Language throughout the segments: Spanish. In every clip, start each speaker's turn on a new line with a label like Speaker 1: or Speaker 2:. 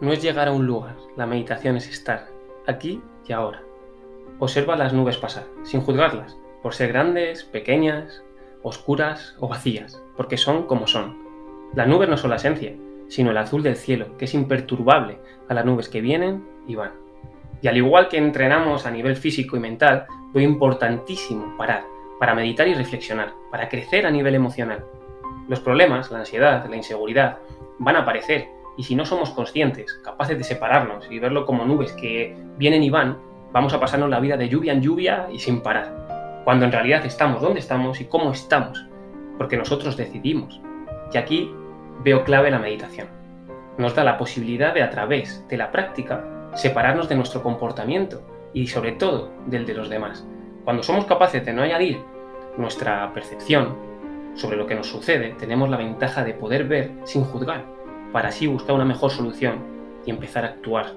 Speaker 1: no es llegar a un lugar, la meditación es estar aquí y ahora. Observa las nubes pasar, sin juzgarlas, por ser grandes, pequeñas, oscuras o vacías, porque son como son. Las nubes no son la esencia, sino el azul del cielo, que es imperturbable a las nubes que vienen y van. Y al igual que entrenamos a nivel físico y mental, es importantísimo parar, para meditar y reflexionar, para crecer a nivel emocional. Los problemas, la ansiedad, la inseguridad, van a aparecer, y si no somos conscientes, capaces de separarnos y verlo como nubes que vienen y van, vamos a pasarnos la vida de lluvia en lluvia y sin parar. Cuando en realidad estamos donde estamos y cómo estamos, porque nosotros decidimos. Y aquí veo clave la meditación. Nos da la posibilidad de a través de la práctica separarnos de nuestro comportamiento y sobre todo del de los demás. Cuando somos capaces de no añadir nuestra percepción sobre lo que nos sucede, tenemos la ventaja de poder ver sin juzgar, para así buscar una mejor solución y empezar a actuar.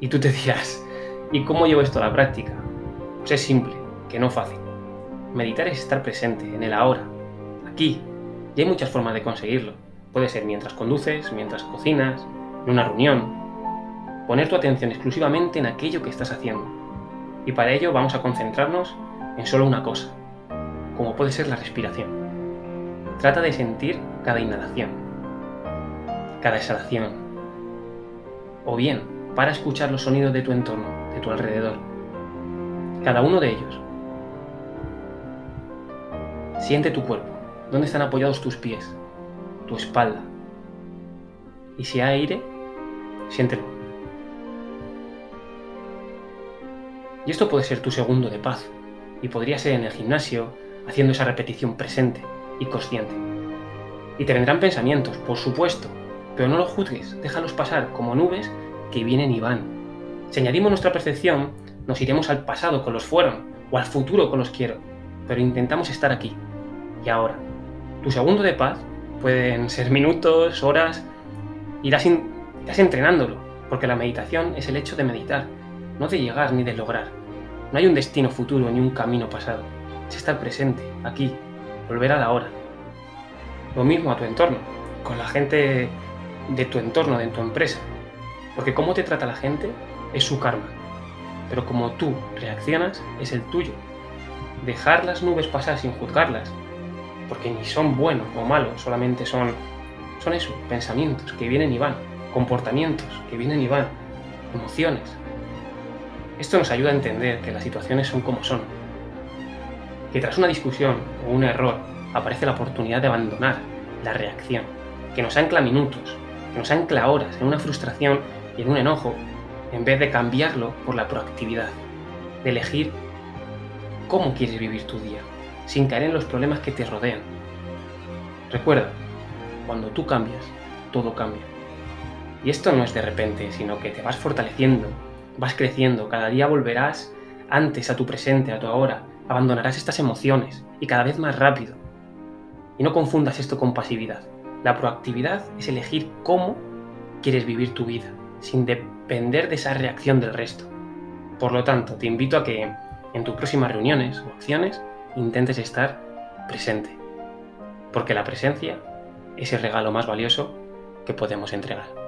Speaker 1: Y tú te dirás, ¿y cómo llevo esto a la práctica? Pues es simple, que no fácil. Meditar es estar presente, en el ahora, aquí, y hay muchas formas de conseguirlo. Puede ser mientras conduces, mientras cocinas, en una reunión. Poner tu atención exclusivamente en aquello que estás haciendo. Y para ello vamos a concentrarnos en solo una cosa, como puede ser la respiración. Trata de sentir cada inhalación, cada exhalación. O bien, para escuchar los sonidos de tu entorno, de tu alrededor. Cada uno de ellos. Siente tu cuerpo. ¿Dónde están apoyados tus pies? Tu espalda. Y si hay aire, siéntelo. Y esto puede ser tu segundo de paz. Y podría ser en el gimnasio, haciendo esa repetición presente y consciente. Y te vendrán pensamientos, por supuesto, pero no los juzgues, déjalos pasar como nubes que vienen y van. Si añadimos nuestra percepción, nos iremos al pasado con los fueron o al futuro con los quiero, pero intentamos estar aquí y ahora. Tu segundo de paz pueden ser minutos, horas, irás, irás entrenándolo, porque la meditación es el hecho de meditar, no de llegar ni de lograr. No hay un destino futuro ni un camino pasado, es estar presente, aquí, volver a la hora. Lo mismo a tu entorno, con la gente de tu entorno, de tu empresa, porque cómo te trata la gente es su karma, pero como tú reaccionas es el tuyo. Dejar las nubes pasar sin juzgarlas porque ni son buenos o malos, solamente son, son eso, pensamientos que vienen y van, comportamientos que vienen y van, emociones. Esto nos ayuda a entender que las situaciones son como son, que tras una discusión o un error aparece la oportunidad de abandonar la reacción, que nos ancla minutos, nos ancla horas en una frustración y en un enojo, en vez de cambiarlo por la proactividad, de elegir cómo quieres vivir tu día, sin caer en los problemas que te rodean. Recuerda, cuando tú cambias, todo cambia. Y esto no es de repente, sino que te vas fortaleciendo, vas creciendo, cada día volverás antes a tu presente, a tu ahora, abandonarás estas emociones y cada vez más rápido. Y no confundas esto con pasividad. La proactividad es elegir cómo quieres vivir tu vida, sin depender de esa reacción del resto. Por lo tanto, te invito a que en tus próximas reuniones o acciones intentes estar presente, porque la presencia es el regalo más valioso que podemos entregar.